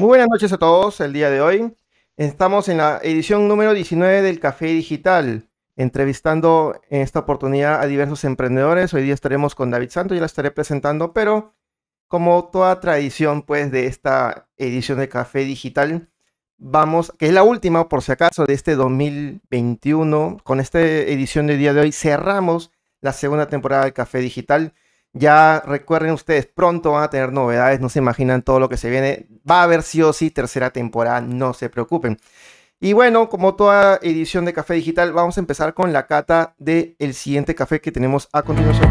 Muy buenas noches a todos. El día de hoy estamos en la edición número 19 del Café Digital, entrevistando en esta oportunidad a diversos emprendedores. Hoy día estaremos con David Santos, ya la estaré presentando, pero como toda tradición pues de esta edición de Café Digital, vamos, que es la última por si acaso de este 2021, con esta edición del día de hoy cerramos la segunda temporada del Café Digital. Ya recuerden ustedes, pronto van a tener novedades, no se imaginan todo lo que se viene. Va a haber sí o sí tercera temporada, no se preocupen. Y bueno, como toda edición de Café Digital, vamos a empezar con la cata del el siguiente café que tenemos a continuación.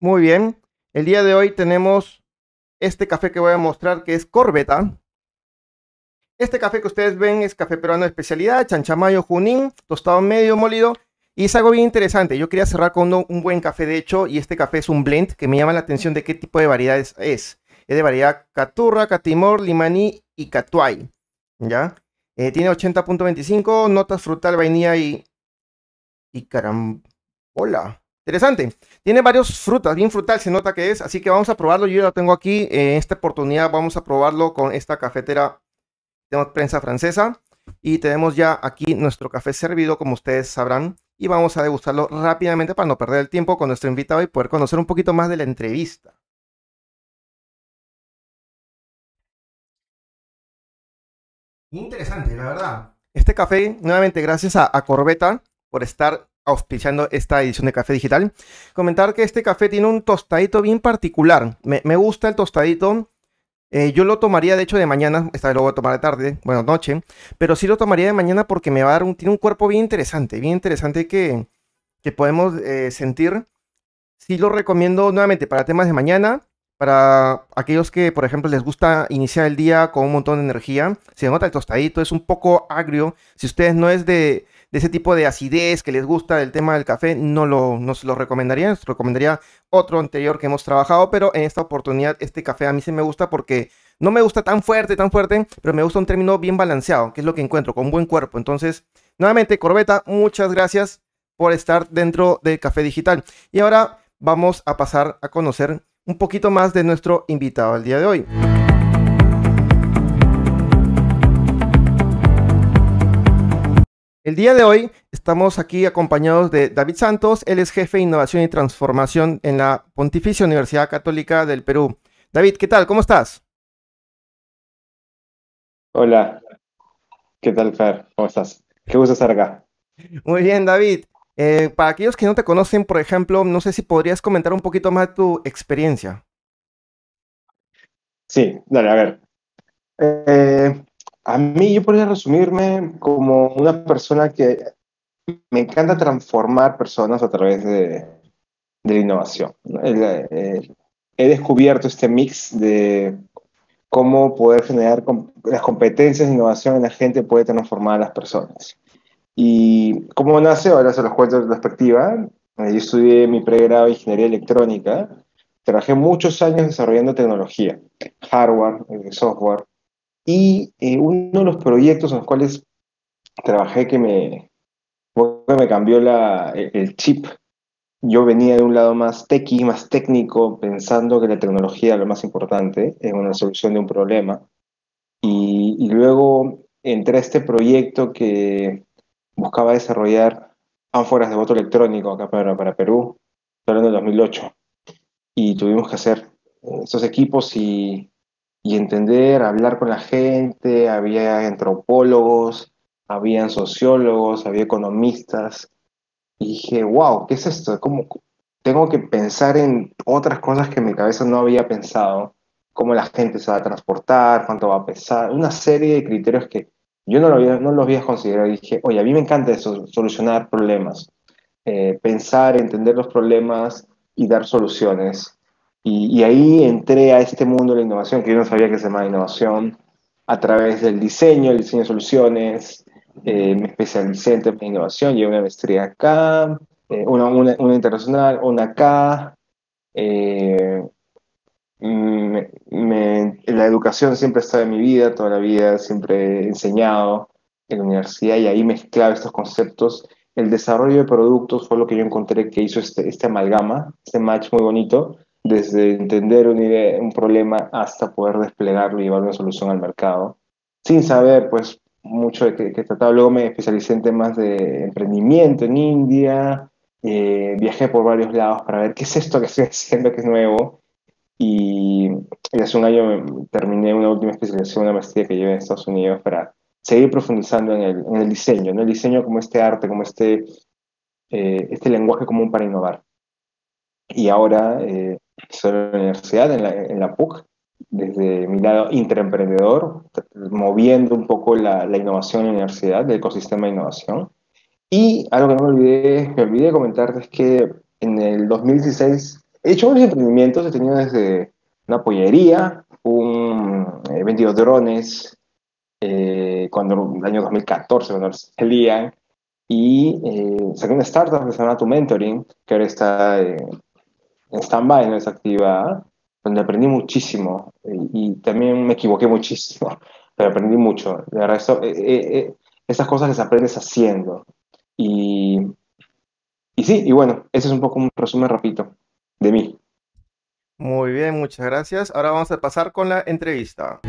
Muy bien, el día de hoy tenemos este café que voy a mostrar que es Corbeta. Este café que ustedes ven es café peruano de especialidad, chanchamayo junín, tostado medio molido. Y es algo bien interesante. Yo quería cerrar con un, buen café, de hecho, y este café es un blend que me llama la atención de qué tipo de variedades es. Es de variedad Caturra, Catimor, Limaní y Catuay. ¿Ya? Eh, tiene 80.25, notas frutal, vainilla y, y carambola. Interesante. Tiene varios frutas, bien frutal se nota que es, así que vamos a probarlo. Yo ya lo tengo aquí. En esta oportunidad vamos a probarlo con esta cafetera tenemos prensa francesa y tenemos ya aquí nuestro café servido, como ustedes sabrán, y vamos a degustarlo rápidamente para no perder el tiempo con nuestro invitado y poder conocer un poquito más de la entrevista. Interesante, la verdad. Este café, nuevamente, gracias a, Corbeta por estar auspiciando esta edición de Café Digital. Comentar que este café tiene un tostadito bien particular. Me, me gusta el tostadito eh, yo lo tomaría de hecho de mañana, esta vez lo voy a tomar de tarde, bueno, noche, pero sí lo tomaría de mañana porque me va a dar un, tiene un cuerpo bien interesante, bien interesante que, que podemos eh, sentir. Sí lo recomiendo nuevamente para temas de mañana, para aquellos que, por ejemplo, les gusta iniciar el día con un montón de energía. Se nota el tostadito, es un poco agrio. Si ustedes no es de, de ese tipo de acidez que les gusta del tema del café, no, lo, no se lo recomendaría. Les recomendaría otro anterior que hemos trabajado, pero en esta oportunidad este café a mí sí me gusta porque no me gusta tan fuerte, tan fuerte, pero me gusta un término bien balanceado, que es lo que encuentro, con buen cuerpo. Entonces, nuevamente, Corbeta, muchas gracias por estar dentro del Café Digital. Y ahora vamos a pasar a conocer un poquito más de nuestro invitado al día de hoy. El día de hoy estamos aquí acompañados de David Santos, él es jefe de innovación y transformación en la Pontificia Universidad Católica del Perú. David, ¿qué tal? ¿Cómo estás? Hola, ¿qué tal, Fer? ¿Cómo estás? Qué gusto estar acá. Muy bien, David. Eh, para aquellos que no te conocen, por ejemplo, no sé si podrías comentar un poquito más de tu experiencia. Sí, dale, a ver. Eh, a mí yo podría resumirme como una persona que me encanta transformar personas a través de, la innovación. he descubierto este mix de cómo poder generar las competencias de innovación en la gente puede transformar a las personas. Y cómo nace, ahora se los cuento de perspectiva. Eh, yo estudié mi pregrado de ingeniería electrónica. Trabajé muchos años desarrollando tecnología, hardware, eh, software, y eh, uno de los proyectos en los cuales trabajé que me, me cambió la, el chip, yo venía de un lado más techy, más técnico, pensando que la tecnología era lo más importante en una solución de un problema. Y, y luego entré a este proyecto que buscaba desarrollar ánforas de voto electrónico acá para, para Perú, hablando del 2008. Y tuvimos que hacer esos equipos y y entender, hablar con la gente, había antropólogos, habían sociólogos, había economistas. Y dije, wow, ¿qué es esto? ¿Cómo, tengo que pensar en otras cosas que en mi cabeza no había pensado, cómo la gente se va a transportar, cuánto va a pesar, una serie de criterios que yo no lo había, no lo había considerado. Y dije, oye, a mí me encanta eso, solucionar problemas, eh, pensar, entender los problemas y dar soluciones. Y, ahí entré a este mundo de la innovación, que yo no sabía que se llamaba innovación, a través del diseño, el diseño de soluciones, eh, me especialicé en temas de innovación, llevé una maestría acá, eh, una, una, internacional, una acá. Eh, la educación siempre está en mi vida, toda la vida, siempre he enseñado en la universidad y ahí mezclaba estos conceptos el desarrollo de productos fue lo que yo encontré que hizo este, este amalgama, este match muy bonito, desde entender un, idea, un problema hasta poder desplegarlo y llevar una solución al mercado, sin saber pues mucho de qué, trataba. Luego me especialicé en temas de emprendimiento en India, eh, viajé por varios lados para ver qué es esto que estoy haciendo, que es nuevo. Y, hace un año terminé una última especialización, una maestría que llevé en Estados Unidos para seguir profundizando en el, en el diseño, ¿no? el diseño como este arte, como este, eh, este lenguaje común para innovar. Y ahora eh, en la universidad, en la, en la PUC, desde mi lado intraemprendedor, moviendo un poco la, la, innovación en la universidad, el ecosistema de innovación. Y algo que no me olvidé, me olvidé comentarte es que en el 2016 he hecho varios emprendimientos, he tenido desde una pollería, un, he vendido drones, eh, cuando el año 2014, cuando salían, y eh, saqué una startup que se llama Tu Mentoring, que ahora está eh, en stand-by, no es activa, donde aprendí muchísimo y, también me equivoqué muchísimo, pero aprendí mucho. De verdad, eso, eh, eh, eh, esas cosas las aprendes haciendo. Y, y sí, y bueno, ese es un poco un resumen rapidito de mí. Muy bien, muchas gracias. Ahora vamos a pasar con la entrevista.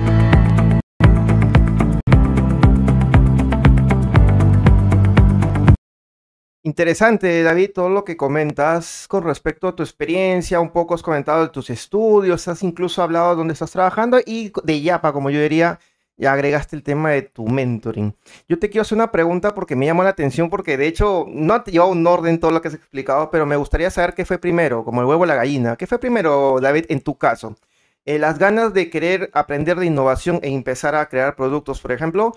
Interesante, David, todo lo que comentas con respecto a tu experiencia, un poco has comentado de tus estudios, has incluso hablado de dónde estás trabajando y de Yapa, como yo diría, ya agregaste el tema de tu mentoring. Yo te quiero hacer una pregunta porque me llamó la atención, porque de hecho no ha llevado un orden todo lo que has explicado, pero me gustaría saber qué fue primero, como el huevo o la gallina. ¿Qué fue primero, David, en tu caso? Eh, ¿Las ganas de querer aprender de innovación e empezar a crear productos, por ejemplo?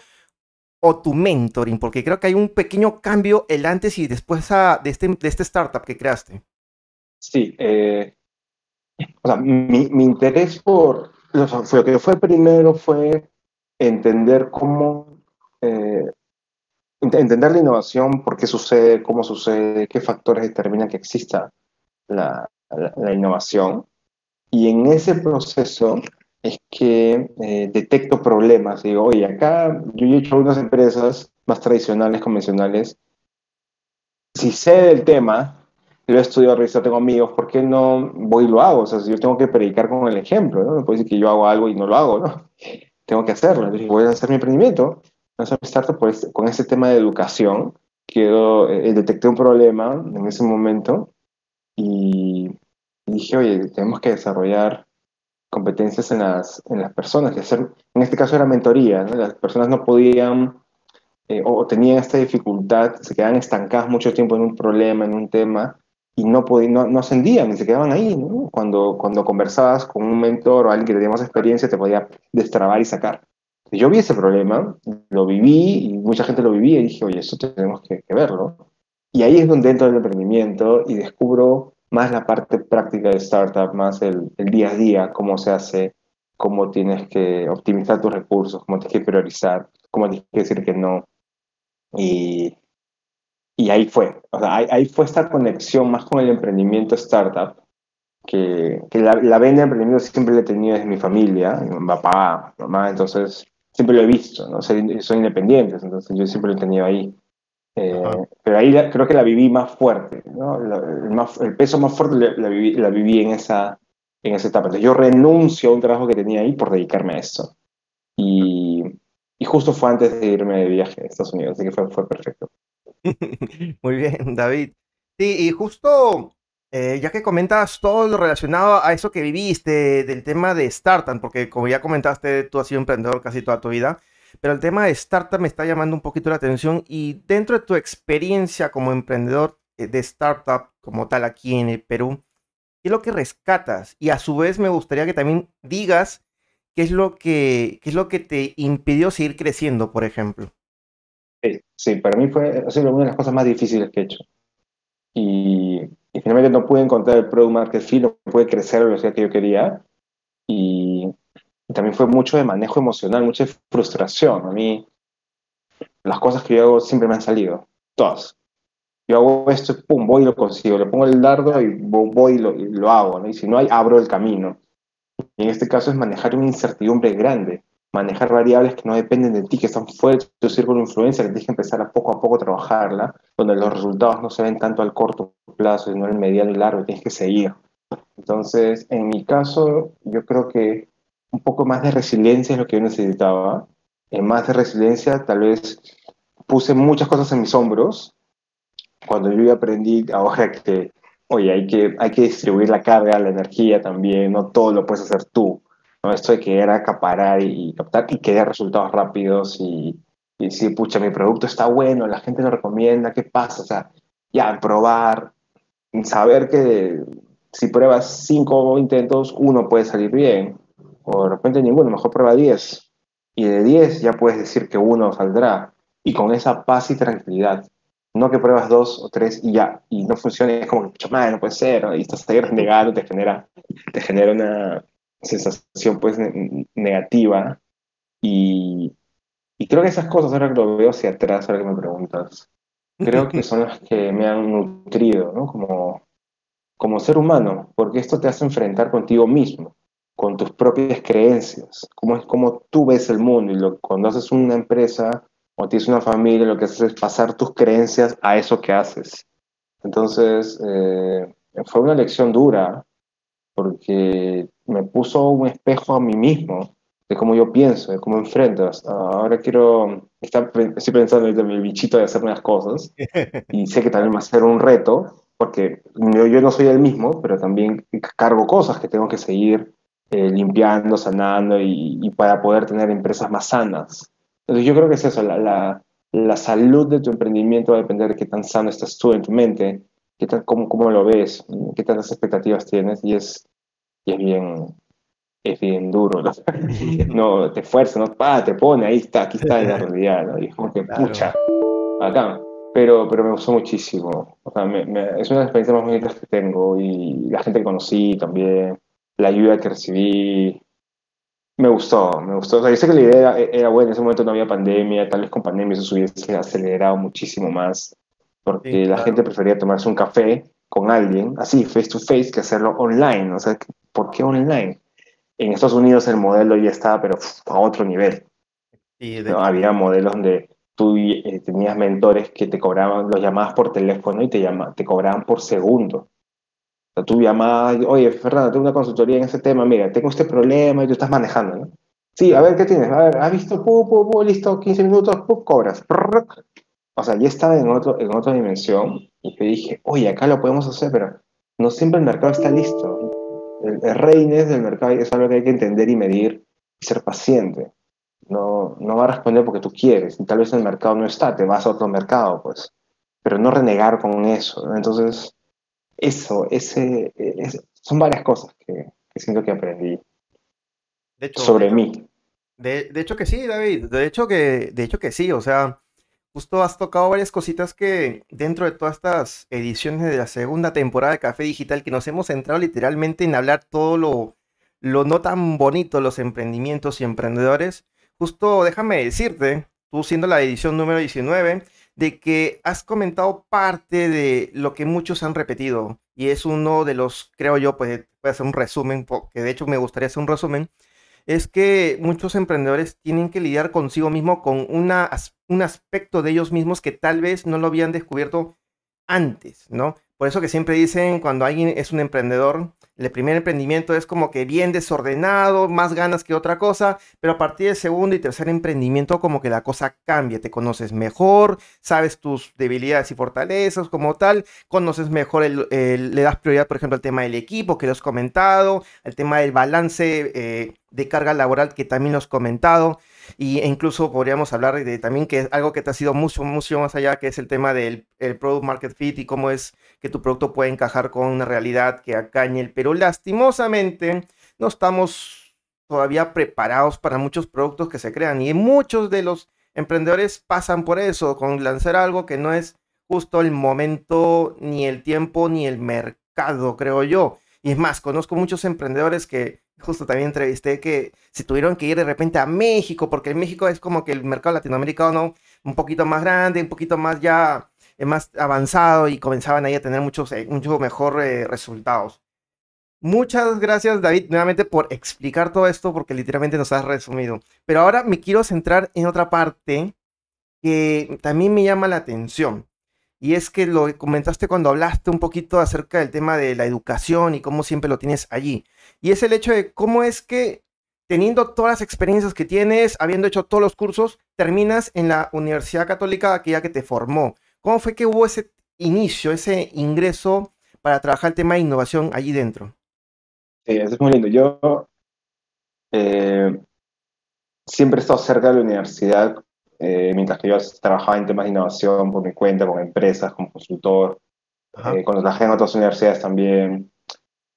O tu mentoring? Porque creo que hay un pequeño cambio el antes y después de, este, de este startup que creaste. Sí, eh, o sea, mi, mi interés por lo que fue primero fue entender cómo, eh, entender la innovación, por qué sucede, cómo sucede, qué factores determinan que exista la, la innovación. Y en ese proceso es que eh, detecto problemas. Digo, oye, acá yo he hecho algunas empresas más tradicionales, convencionales. Si sé del tema, lo he estudiado, revisado, tengo amigos, ¿por qué no voy y lo hago? O sea, si yo tengo que predicar con el ejemplo, ¿no? No puedo decir que yo hago algo y no lo hago, ¿no? Tengo que hacerlo. Entonces, voy a hacer mi emprendimiento, voy a hacer mi startup este, con este tema de educación. Quedo, eh, detecté un problema en ese momento y dije, oye, tenemos que desarrollar competencias en las, en las personas, hacer, en este caso era mentoría, las personas no podían eh, o tenían esta dificultad, se quedaban estancadas mucho tiempo en un problema, en un tema, y no, podían, no, no ascendían, y se quedaban ahí. Cuando, cuando conversabas con un mentor o alguien que tenía más experiencia, te podía destrabar y sacar. Yo vi ese problema, lo viví, y mucha gente lo vivía, y dije, oye, esto tenemos que, que verlo. Y ahí es donde entro el emprendimiento y descubro más la parte práctica de startup, más el, el, día a día, cómo se hace, cómo tienes que optimizar tus recursos, cómo tienes que priorizar, cómo tienes que decir que no. Y, y ahí fue, o sea, ahí, ahí, fue esta conexión más con el emprendimiento startup, que, que la, la venda de emprendimiento siempre la he tenido desde mi familia, mi papá, mamá, entonces siempre lo he visto, ¿no? Soy, soy independiente, entonces yo siempre lo he tenido ahí. Eh, pero ahí la, creo que la viví más fuerte, ¿no? la, el, más, el, peso más fuerte la, la, viví, la viví en esa, en esa etapa. Entonces yo renuncio a un trabajo que tenía ahí por dedicarme a eso. Y, y justo fue antes de irme de viaje a Estados Unidos, así que fue, fue perfecto. Muy bien, David. Sí, y justo eh, ya que comentas todo lo relacionado a eso que viviste, del tema de startup, porque como ya comentaste, tú has sido emprendedor casi toda tu vida. Pero el tema de startup me está llamando un poquito la atención y dentro de tu experiencia como emprendedor eh, de startup como tal aquí en el Perú, ¿qué es lo que rescatas? Y a su vez me gustaría que también digas qué es lo que, qué es lo que te impidió seguir creciendo, por ejemplo. Sí, para mí fue ha sido una de las cosas más difíciles que he hecho. Y, y finalmente no pude encontrar el product market fit, no pude crecer a la velocidad que yo quería. Y, también fue mucho de manejo emocional, mucha frustración. A mí, las cosas que yo hago siempre me han salido, todas. Yo hago esto, pum, voy y lo consigo. Le pongo el dardo y voy y lo, y lo hago. Y si no hay, abro el camino. Y en este caso es manejar una incertidumbre grande. manejar variables que no dependen de ti, que están fuera de tu círculo de influencia, que tienes que empezar a poco a poco trabajarla, donde los resultados no se ven tanto al corto plazo, sino al mediano y largo, tienes que seguir. Entonces, en mi caso, yo creo que un poco más de resiliencia es lo que yo necesitaba. En más de resiliencia, tal vez puse muchas cosas en mis hombros. Cuando yo aprendí ahora que, oye, hay que, hay que distribuir la carga, la energía también, no todo lo puedes hacer tú. ¿no? Esto de querer acaparar y, captar y querer resultados rápidos y, y decir, pucha, mi producto está bueno, la gente lo recomienda, ¿qué pasa? O sea, ya, probar, saber que si pruebas cinco intentos, uno puede salir bien, o de repente ninguno, mejor prueba 10. Y de 10 ya puedes decir que uno saldrá, y con esa paz y tranquilidad. No que pruebas dos o tres y ya, y no funciona, es como que, no puede ser, y estás ahí renegado, te genera, te genera una sensación pues negativa, y, y creo que esas cosas, ahora que lo veo hacia atrás, ahora que me preguntas, creo que son las que me han nutrido, ¿no? Como, como ser humano, porque esto te hace enfrentar contigo mismo, con tus propias creencias, cómo es como tú ves el mundo. Y lo, cuando haces una empresa o tienes una familia, lo que haces es pasar tus creencias a eso que haces. Entonces, eh, fue una lección dura, porque me puso un espejo a mí mismo de cómo yo pienso, de cómo enfrento. Ahora quiero, estar, estoy pensando en el bichito de hacer unas cosas y sé que también va a ser un reto, porque yo, no soy el mismo, pero también cargo cosas que tengo que seguir eh, limpiando, sanando y, para poder tener empresas más sanas. Entonces yo creo que es eso, la, la, salud de tu emprendimiento va a depender de qué tan sano estás tú en tu mente, qué tan, cómo, cómo lo ves, qué tantas expectativas tienes y es, y es bien, es bien duro, ¿no? no te fuerza, no, ah, te pone, ahí está, aquí está la realidad, ¿no? Y es como que, pucha, acá pero, pero me gustó muchísimo. O sea, me, me, es una de las experiencias más bonitas que tengo y la gente que conocí también, la ayuda que recibí, me gustó, me gustó. O sea, yo sé que la idea era, buena, en ese momento no había pandemia, tal vez con pandemia eso se hubiese acelerado muchísimo más, porque la gente prefería tomarse un café con alguien, así, face to face, que hacerlo online. O sea, ¿por qué online? En Estados Unidos el modelo ya estaba, pero a otro nivel. ¿no? Había modelos donde tú eh, tenías mentores que te cobraban, los llamabas por teléfono y te, llama, te cobraban por segundo. Sea, tú llamabas, oye, Fernando, tengo una consultoría en ese tema, mira, tengo este problema y tú estás manejando, ¿no? Sí, a ver, ¿qué tienes? A ver, ¿has visto? Pu, pu, pu, listo, 15 minutos, cobras. O sea, ya estaba en, otro, en otra dimensión y te dije, oye, acá lo podemos hacer, pero no siempre el mercado está listo. El, el reines del mercado es algo que hay que entender y medir y ser paciente no, no va a responder porque tú quieres, y tal vez el mercado no está, te vas a otro mercado, pues, pero no renegar con eso. Entonces, eso, ese, son varias cosas que, siento que aprendí sobre mí. De, de, hecho que sí, David, de hecho que, de hecho que sí, o sea, justo has tocado varias cositas que dentro de todas estas ediciones de la segunda temporada de Café Digital, que nos hemos centrado literalmente en hablar todo lo, lo no tan bonito, los emprendimientos y emprendedores, justo déjame decirte, tú siendo la edición número 19, de que has comentado parte de lo que muchos han repetido y es uno de los, creo yo, pues hacer un resumen, porque de hecho me gustaría hacer un resumen, es que muchos emprendedores tienen que lidiar consigo mismo con una, un aspecto de ellos mismos que tal vez no lo habían descubierto antes, ¿no? Por eso que siempre dicen cuando alguien es un emprendedor, el primer emprendimiento es como que bien desordenado, más ganas que otra cosa, pero a partir del segundo y tercer emprendimiento como que la cosa cambia, te conoces mejor, sabes tus debilidades y fortalezas como tal, conoces mejor, el, le das prioridad por ejemplo al tema del equipo que lo has comentado, al tema del balance eh, de carga laboral que también lo has comentado. Y, incluso podríamos hablar de también que es algo que te ha sido mucho, mucho más allá, que es el tema del el product market fit y cómo es que tu producto puede encajar con una realidad que acañe el Pero lastimosamente no estamos todavía preparados para muchos productos que se crean y muchos de los emprendedores pasan por eso, con lanzar algo que no es justo el momento, ni el tiempo, ni el mercado, creo yo. Y es más, conozco muchos emprendedores que justo también entrevisté que se tuvieron que ir de repente a México, porque en México es como que el mercado latinoamericano un poquito más grande, un poquito más ya eh, más avanzado y comenzaban ahí a tener muchos, eh, mucho mejor eh, resultados. Muchas gracias, David, nuevamente por explicar todo esto, porque literalmente nos has resumido. Pero ahora me quiero centrar en otra parte que también me llama la atención. Y es que lo comentaste cuando hablaste un poquito acerca del tema de la educación y cómo siempre lo tienes allí. Y es el hecho de cómo es que teniendo todas las experiencias que tienes, habiendo hecho todos los cursos, terminas en la Universidad Católica, aquella que te formó. ¿Cómo fue que hubo ese inicio, ese ingreso para trabajar el tema de innovación allí dentro? Sí, eso es muy lindo. Yo eh, siempre he estado cerca de la universidad, eh, mientras que yo trabajaba en temas de innovación por mi cuenta, con empresas, como consultor, eh, cuando trabajé en otras universidades también.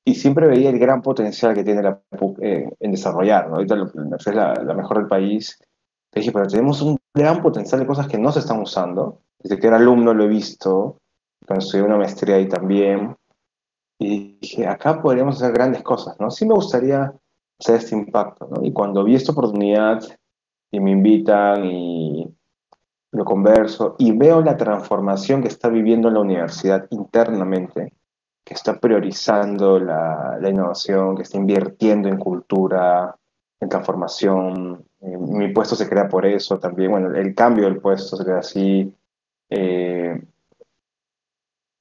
Y siempre veía el gran potencial que tiene la PUC en desarrollar. ¿no? Ahorita la universidad es la, mejor del país. Te dije, pero tenemos un gran potencial de cosas que no se están usando. Desde que era alumno lo he visto, cuando estudié una maestría ahí también. Y dije, acá podríamos hacer grandes cosas, ¿no? Sí me gustaría hacer este impacto, ¿no? Y cuando vi esta oportunidad y me invitan y lo converso y veo la transformación que está viviendo la universidad internamente, que está priorizando la, la innovación, que está invirtiendo en cultura, en transformación. Eh, mi puesto se crea por eso también. Bueno, el cambio del puesto se crea así. Eh,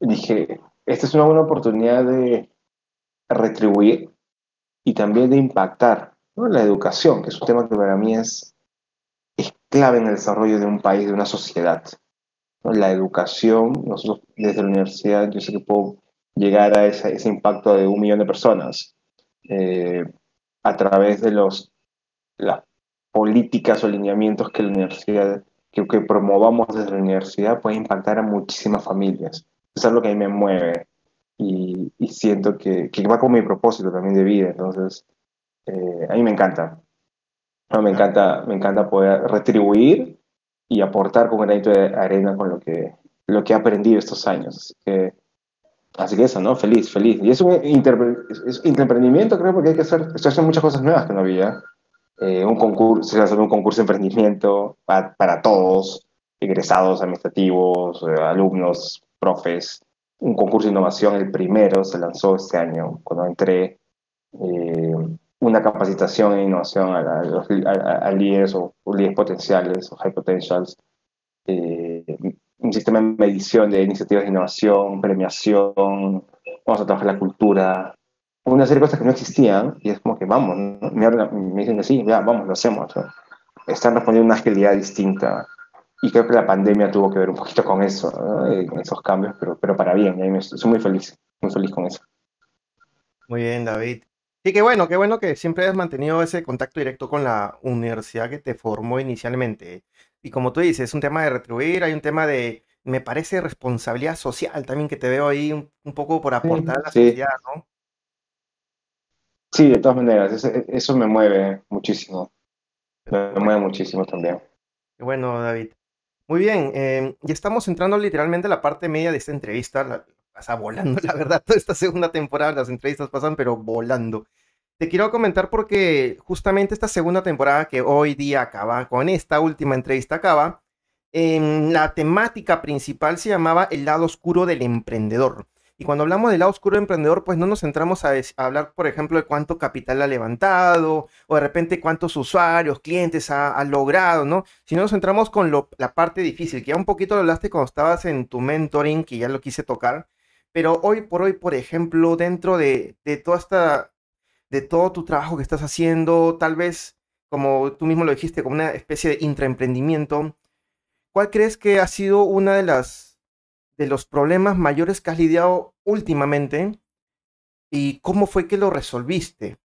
dije, esta es una buena oportunidad de retribuir y también de impactar la educación, que es un tema que para mí es, es clave en el desarrollo de un país, de una sociedad. La educación, nosotros desde la universidad, yo sé que puedo llegar a ese, ese impacto de un millón de personas eh, a través de los, las políticas o lineamientos que la universidad, que, que promovamos desde la universidad, puede impactar a muchísimas familias es algo que a mí me mueve y, y siento que, que, va con mi propósito también de vida. Entonces, eh, a mí me encanta. Me, encanta me encanta poder retribuir y aportar con granito de arena con lo que, lo que he aprendido estos años. Así que, así que eso, ¿no? Feliz, feliz. Y es un emprendimiento, creo, porque hay que hacer, estoy haciendo muchas cosas nuevas que no había. Eh, un concurso, hacer un concurso de emprendimiento para, para todos, egresados, administrativos, eh, alumnos, profes, un concurso de innovación, el primero se lanzó este año, cuando entré, eh, una capacitación en innovación a, los, líderes o, líderes potenciales o high potentials, eh, un sistema de medición de iniciativas de innovación, premiación, vamos a trabajar la cultura, una serie de cosas que no existían y es como que vamos, me, dicen que sí, ya, vamos, lo hacemos. Están respondiendo una agilidad distinta y creo que la pandemia tuvo que ver un poquito con eso, en esos cambios, pero, pero para bien, y me, soy muy feliz, muy feliz con eso. Muy bien, David. Sí, qué bueno, qué bueno que siempre has mantenido ese contacto directo con la universidad que te formó inicialmente. Y como tú dices, es un tema de retribuir, hay un tema de, me parece, responsabilidad social también que te veo ahí un, poco por aportar a la sociedad, ¿no? Sí, de todas maneras, eso, eso me mueve muchísimo. Me mueve muchísimo también. Qué bueno, David. Muy bien, em, ya estamos entrando literalmente a la parte media de esta entrevista. La, pasa volando, la verdad, toda esta segunda temporada, las entrevistas pasan, pero volando. Te quiero comentar porque justamente esta segunda temporada que hoy día acaba, con esta última entrevista acaba, en la temática principal se llamaba El lado oscuro del emprendedor. Y cuando hablamos del lado oscuro emprendedor, pues no nos centramos a, hablar, por ejemplo, de cuánto capital ha levantado o de repente cuántos usuarios, clientes ha, logrado, ¿no? Sino nos centramos con la parte difícil, que ya un poquito lo hablaste cuando estabas en tu mentoring, que ya lo quise tocar. Pero hoy por hoy, por ejemplo, dentro de, de toda esta, de todo tu trabajo que estás haciendo, tal vez, como tú mismo lo dijiste, como una especie de intraemprendimiento, ¿cuál crees que ha sido una de las de los problemas mayores que has lidiado últimamente y cómo fue que lo resolviste.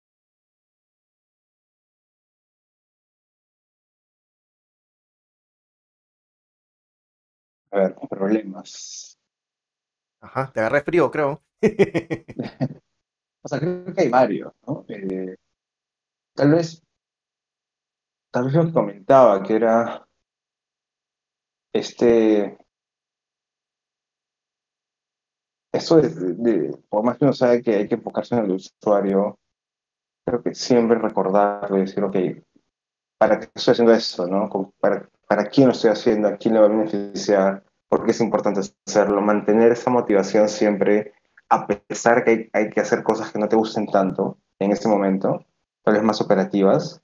A ver, problemas. Ajá, te agarré frío, creo. o sea, creo que hay varios, ¿no? Eh, tal vez, tal vez lo que comentaba, que era este eso de, por más que uno sabe que hay que enfocarse en el usuario, creo que siempre recordarlo y decir, ok, ¿para qué estoy haciendo esto? ¿no? ¿Para, ¿Para quién lo estoy haciendo? ¿A quién le va a beneficiar? ¿Por qué es importante hacerlo? Mantener esa motivación siempre a pesar que hay, hay, que hacer cosas que no te gusten tanto en este momento, tal vez más operativas,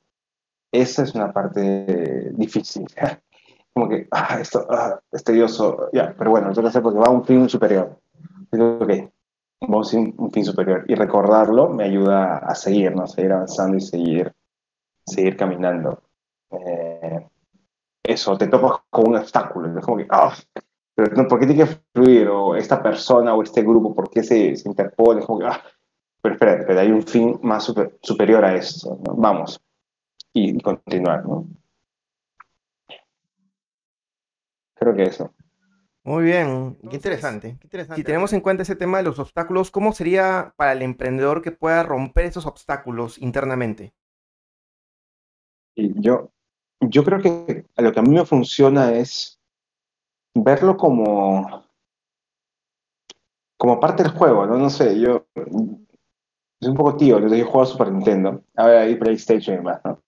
esa es una parte difícil. Como que, ah, esto ah, es tedioso, ya, pero bueno, entonces porque va a un fin superior. Ok, vamos a un fin superior. Y recordarlo me ayuda a seguir, ¿no? Seguir avanzando y seguir, seguir caminando. Eh, eso, te topas con un obstáculo. Es como que, ah, pero no, ¿por qué tiene que fluir? O esta persona o este grupo, ¿por qué se, se interpone? Como que, ah, pero espera, pero hay un fin más super, superior a esto, ¿no? Vamos y, continuar, ¿no? Creo que eso. Muy bien, qué interesante, qué interesante. Si tenemos en cuenta ese tema de los obstáculos, ¿cómo sería para el emprendedor que pueda romper esos obstáculos internamente? Y yo, yo creo que lo que a mí me funciona es verlo como, como parte del juego, ¿no? No sé, yo soy un poco tío, yo he jugado Super Nintendo, ahora hay PlayStation y demás, ¿no?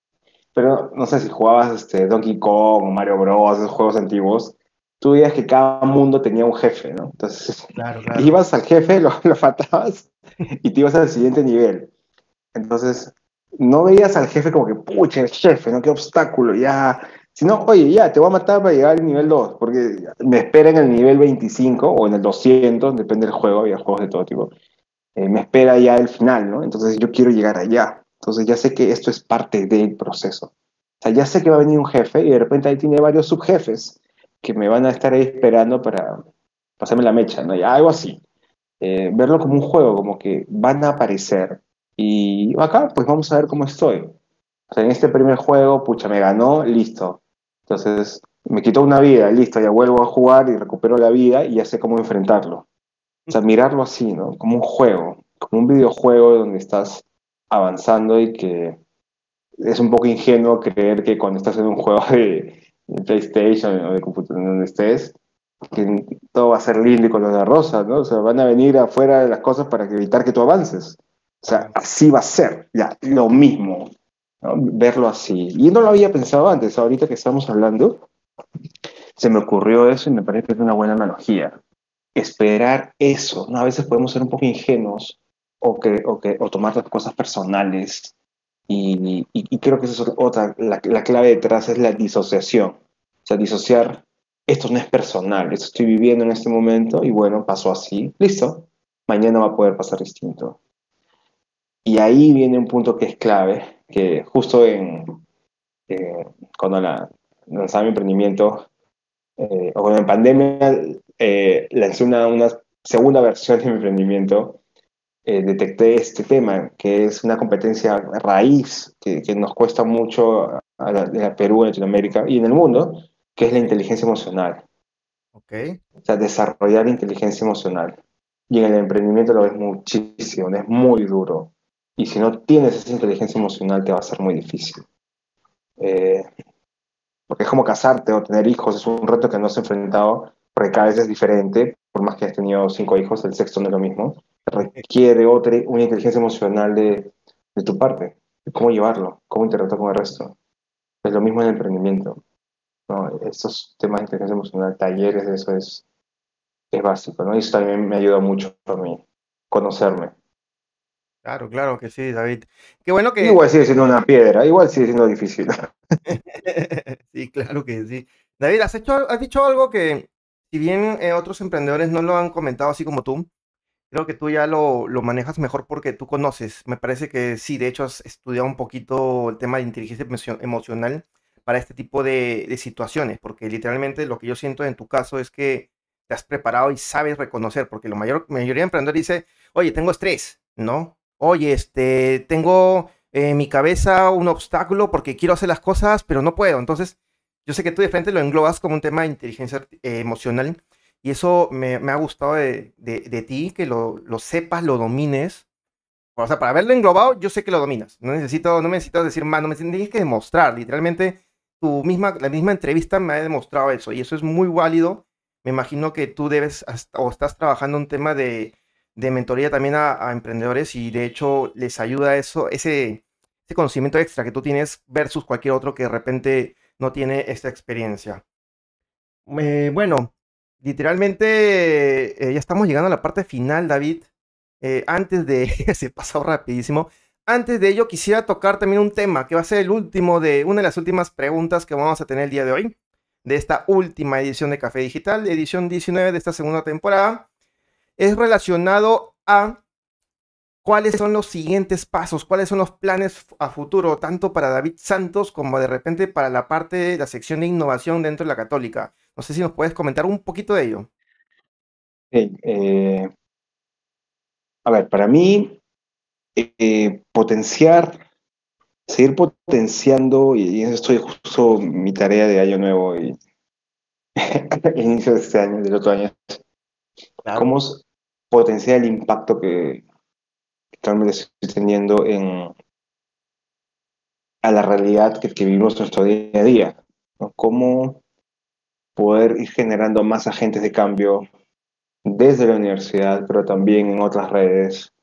pero no sé si jugabas este, Donkey Kong o Mario Bros, esos juegos antiguos, tú veías que cada mundo tenía un jefe, ¿no? Entonces, ibas al jefe, lo, lo fatabas y te ibas al siguiente nivel. Entonces, no veías al jefe como que, pucha, el jefe, ¿no? Qué obstáculo, ya. Sino, oye, ya, te voy a matar para llegar al nivel 2, porque me espera en el nivel 25 o en el 200, depende del juego, había juegos de todo tipo. Eh, me espera ya el final, ¿no? Entonces yo quiero llegar allá. Entonces ya sé que esto es parte del proceso. O sea, ya sé que va a venir un jefe y de repente ahí tiene varios subjefes que me van a estar ahí esperando para pasarme la mecha, ¿no? Algo así. Eh, verlo como un juego, como que van a aparecer. Y acá, pues vamos a ver cómo estoy. O sea, en este primer juego, pucha, me ganó, listo. Entonces, me quitó una vida, listo, ya vuelvo a jugar y recupero la vida y ya sé cómo enfrentarlo. O sea, mirarlo así, ¿no? Como un juego, como un videojuego donde estás avanzando y que es un poco ingenuo creer que cuando estás en un juego de, PlayStation o de computadora donde estés, que todo va a ser lindo y color de rosa, ¿no? O sea, van a venir afuera de las cosas para evitar que tú avances. O sea, así va a ser, ya, lo mismo, verlo así. Y no lo había pensado antes, ahorita que estamos hablando, se me ocurrió eso y me parece que es una buena analogía. Esperar eso, ¿no? A veces podemos ser un poco ingenuos o, que, o, que, o tomar las cosas personales. Y, creo que esa es otra, la, la, clave detrás es la disociación. O sea, disociar, esto no es personal, esto estoy viviendo en este momento y bueno, pasó así, listo, mañana va a poder pasar distinto. Y ahí viene un punto que es clave, que justo en, eh, cuando la, lanzaba mi emprendimiento, eh, o cuando en pandemia eh, lancé una, una segunda versión de mi emprendimiento, eh, detecté este tema, que es una competencia raíz que, que nos cuesta mucho a, la, a Perú, en Latinoamérica y en el mundo, que es la inteligencia emocional. Okay. O sea, desarrollar inteligencia emocional. Y en el emprendimiento lo ves muchísimo, es muy duro. Y si no tienes esa inteligencia emocional, te va a ser muy difícil. Eh, porque es como casarte o tener hijos, es un reto que no has enfrentado, porque cada vez es diferente, por más que has tenido cinco hijos, el sexto no es lo mismo requiere otra, una inteligencia emocional de, de tu parte, cómo llevarlo, cómo interactuar con el resto. Es lo mismo en el emprendimiento. ¿no? Estos temas de inteligencia emocional, talleres, eso es, es básico. ¿no? Y eso también me ayuda mucho a mí, conocerme. Claro, claro que sí, David. Qué bueno que... Igual sigue siendo una piedra, igual sigue siendo difícil. sí, claro que sí. David, has, hecho, has dicho algo que, si bien eh, otros emprendedores no lo han comentado así como tú, Creo que tú ya lo, lo, manejas mejor porque tú conoces. Me parece que sí, de hecho has estudiado un poquito el tema de inteligencia emocional para este tipo de, de, situaciones, porque literalmente lo que yo siento en tu caso es que te has preparado y sabes reconocer, porque la mayor, mayoría de emprendedores dice, oye, tengo estrés, ¿no? Oye, este, tengo en mi cabeza un obstáculo porque quiero hacer las cosas, pero no puedo. Entonces, yo sé que tú de frente lo englobas como un tema de inteligencia eh, emocional y eso me, ha gustado de, de, ti, que lo, lo sepas, lo domines. O sea, para haberlo englobado, yo sé que lo dominas. No necesito, no necesito decir más, no me tienes que demostrar. Literalmente, tu misma, la misma entrevista me ha demostrado eso. Y eso es muy válido. Me imagino que tú debes o estás trabajando un tema de, de mentoría también a, emprendedores y de hecho les ayuda eso, ese, ese conocimiento extra que tú tienes versus cualquier otro que de repente no tiene esta experiencia. Eh, bueno, literalmente eh, ya estamos llegando a la parte final, David. eh, antes de, se pasó rapidísimo, antes de ello quisiera tocar también un tema que va a ser el último de, una de las últimas preguntas que vamos a tener el día de hoy, de esta última edición de Café Digital, edición 19 de esta segunda temporada, es relacionado a cuáles son los siguientes pasos, cuáles son los planes a futuro, tanto para David Santos como de repente para la parte de la sección de innovación dentro de la católica. No sé si nos puedes comentar un poquito de ello. Eh, a ver, para mí, eh, potenciar, seguir potenciando, y, estoy justo mi tarea de año nuevo y inicio de este año, del otro año, cómo potenciar el impacto que, realmente estoy teniendo en, a la realidad que, que vivimos nuestro día a día. Cómo poder ir generando más agentes de cambio desde la universidad, pero también en otras redes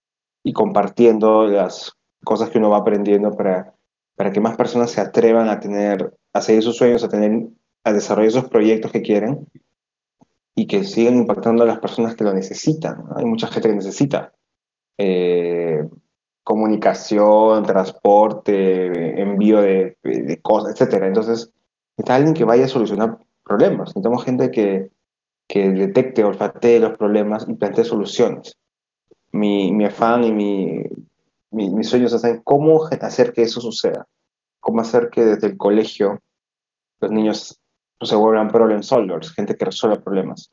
y compartiendo las cosas que uno va aprendiendo para, para que más personas se atrevan a tener, a seguir sus sueños, a tener, a desarrollar esos proyectos que quieren y que sigan impactando a las personas que lo necesitan. Hay mucha gente que necesita eh, comunicación, transporte, envío de, de cosas, etc. Entonces, está alguien que vaya a solucionar problemas. Necesitamos gente que, que detecte, olfatee los problemas y plantee soluciones. Mi, mi afán y mi, mi, mis sueños es cómo hacer que eso suceda, cómo hacer que desde el colegio los niños se vuelvan problem solvers, gente que resuelva problemas,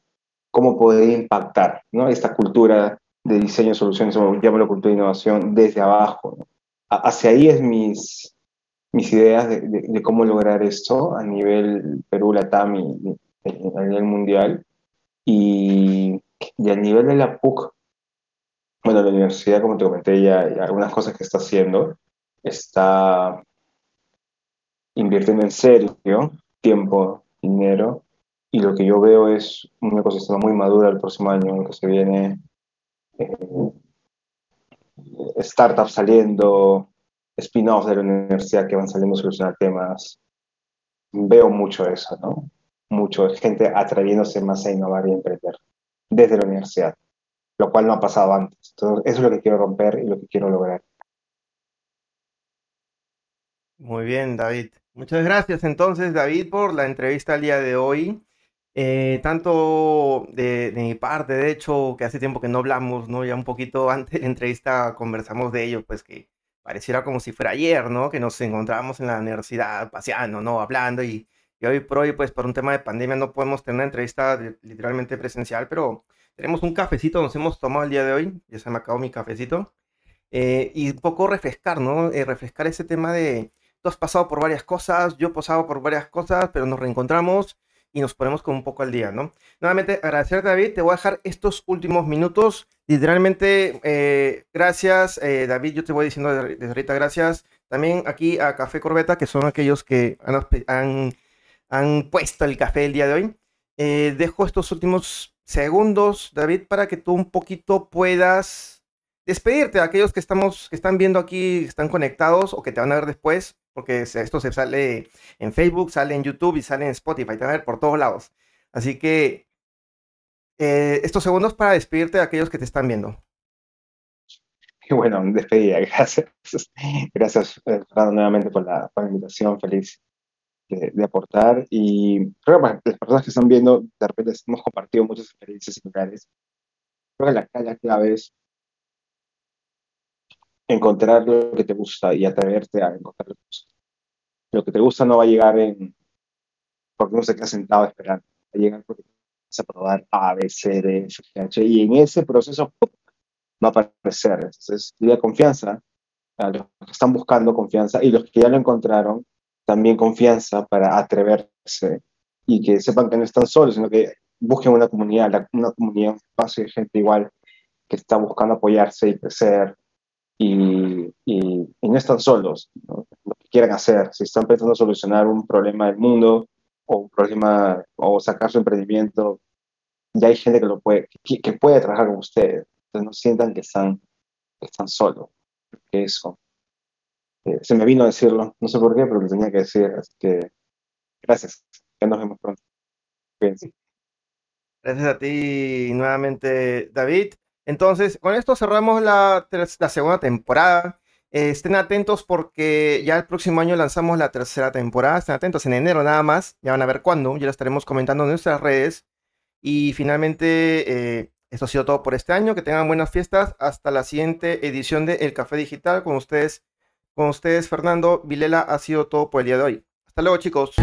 cómo poder impactar ¿no? esta cultura de diseño de soluciones, o llámalo cultura de innovación, desde abajo. Hacia ahí es mis, mis ideas de, de, cómo lograr esto a nivel Perú, Latam y, a nivel mundial. Y, y, nivel de la PUC, bueno, la universidad, como te comenté ya, algunas cosas que está haciendo, está invirtiendo en serio tiempo, dinero, y lo que yo veo es un ecosistema muy maduro el próximo año, que se viene eh, startups saliendo, spin-offs de la universidad que van saliendo a solucionar temas. Veo mucho eso, ¿no? Mucho gente atreviéndose más a innovar y emprender desde la universidad, lo cual no ha pasado antes. Entonces, eso es lo que quiero romper y lo que quiero lograr. Muy bien, David. Muchas gracias entonces, David, por la entrevista al día de hoy. Eh, tanto de, mi parte, de hecho, que hace tiempo que no hablamos, ¿no? Ya un poquito antes de la entrevista conversamos de ello, pues que pareciera como si fuera ayer, ¿no? Que nos encontrábamos en la universidad paseando, ¿no? Hablando y, y hoy por hoy, pues por un tema de pandemia no podemos tener una entrevista literalmente presencial, pero tenemos un cafecito, nos hemos tomado el día de hoy, ya se me acabó mi cafecito, eh, y un poco refrescar, ¿no? Eh, refrescar ese tema de, tú has pasado por varias cosas, yo he pasado por varias cosas, pero nos reencontramos y nos ponemos con un poco al día, ¿no? Nuevamente, agradecerte, David. Te voy a dejar estos últimos minutos. Literalmente, eh, gracias, eh, David. Yo te voy diciendo desde ahorita gracias. También aquí a Café Corbeta, que son aquellos que han, han, puesto el café el día de hoy. Eh, dejo estos últimos segundos, David, para que tú un poquito puedas despedirte a aquellos que estamos, que están viendo aquí, están conectados o que te van a ver después porque esto se sale en Facebook, sale en YouTube y sale en Spotify, te a ver por todos lados. Así que eh, estos segundos para despedirte de aquellos que te están viendo. Bueno, despedida, gracias. Gracias, eh, Fernando, nuevamente por la, invitación, feliz de, aportar. Y creo que las personas que están viendo, de repente hemos compartido muchas experiencias similares. Creo que la, la clave es encontrar lo que te gusta y atreverte a encontrar lo que te gusta. No va a llegar en porque no se queda sentado esperando, va a llegar porque vas a probar A, B, C, D, F, H, y en ese proceso va a aparecer. Entonces, la confianza a los que están buscando confianza y los que ya lo encontraron, también confianza para atreverse y que sepan que no están solos, sino que busquen una comunidad, una comunidad, un espacio de gente igual que está buscando apoyarse y crecer y, y, no están solos, lo que quieran hacer, si están pensando solucionar un problema del mundo o un problema o sacar su emprendimiento, ya hay gente que lo puede, que, puede trabajar con ustedes, entonces no sientan que están, que están solos, eso. Eh, se me vino a decirlo, no sé por qué, pero lo tenía que decir, así que gracias, ya nos vemos pronto. Gracias a ti nuevamente, David. Entonces, con esto cerramos la, segunda temporada. Eh, estén atentos porque ya el próximo año lanzamos la tercera temporada. Estén atentos en enero nada más. Ya van a ver cuándo. Ya lo estaremos comentando en nuestras redes. Y finalmente, eh, esto ha sido todo por este año. Que tengan buenas fiestas. Hasta la siguiente edición de El Café Digital. Con ustedes, con ustedes, Fernando Vilela, ha sido todo por el día de hoy. Hasta luego, chicos.